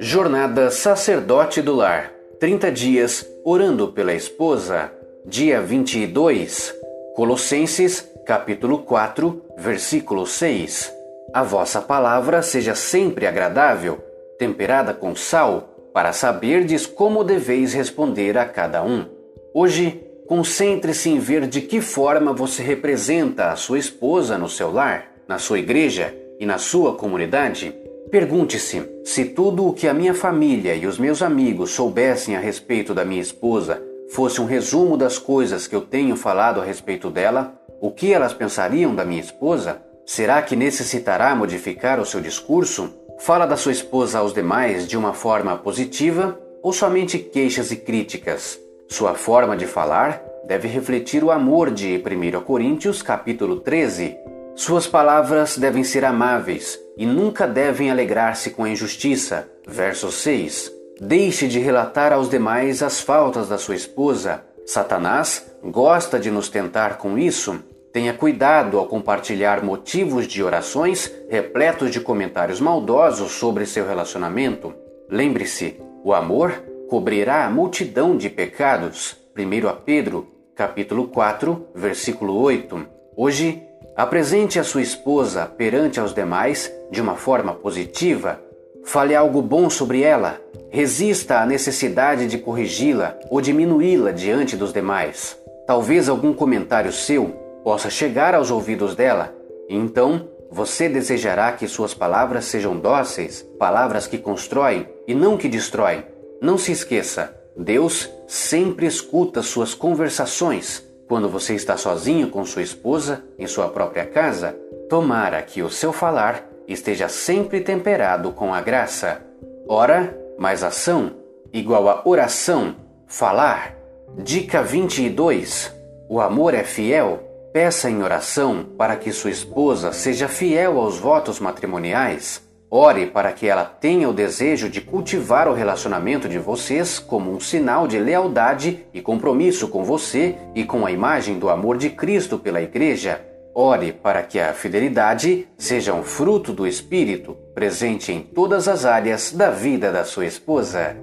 Jornada Sacerdote do Lar 30 dias orando pela esposa. Dia 22. Colossenses, capítulo 4, versículo 6. A vossa palavra seja sempre agradável, temperada com sal, para saberdes como deveis responder a cada um. Hoje, concentre-se em ver de que forma você representa a sua esposa no seu lar, na sua igreja e na sua comunidade. Pergunte-se: se tudo o que a minha família e os meus amigos soubessem a respeito da minha esposa fosse um resumo das coisas que eu tenho falado a respeito dela, o que elas pensariam da minha esposa? Será que necessitará modificar o seu discurso? Fala da sua esposa aos demais de uma forma positiva ou somente queixas e críticas? Sua forma de falar deve refletir o amor de 1 Coríntios capítulo 13. Suas palavras devem ser amáveis e nunca devem alegrar-se com a injustiça. Verso 6. Deixe de relatar aos demais as faltas da sua esposa. Satanás gosta de nos tentar com isso Tenha cuidado ao compartilhar motivos de orações repletos de comentários maldosos sobre seu relacionamento. Lembre-se, o amor cobrirá a multidão de pecados. 1 a Pedro, capítulo 4, versículo 8. Hoje, apresente a sua esposa perante aos demais de uma forma positiva. Fale algo bom sobre ela. Resista à necessidade de corrigi-la ou diminuí-la diante dos demais. Talvez algum comentário seu possa chegar aos ouvidos dela, então você desejará que suas palavras sejam dóceis, palavras que constroem e não que destroem. Não se esqueça, Deus sempre escuta suas conversações. Quando você está sozinho com sua esposa em sua própria casa, tomara que o seu falar esteja sempre temperado com a graça. Ora mais ação igual a oração, falar. Dica 22. O amor é fiel Peça em oração para que sua esposa seja fiel aos votos matrimoniais. Ore para que ela tenha o desejo de cultivar o relacionamento de vocês como um sinal de lealdade e compromisso com você e com a imagem do amor de Cristo pela Igreja. Ore para que a fidelidade seja um fruto do Espírito presente em todas as áreas da vida da sua esposa.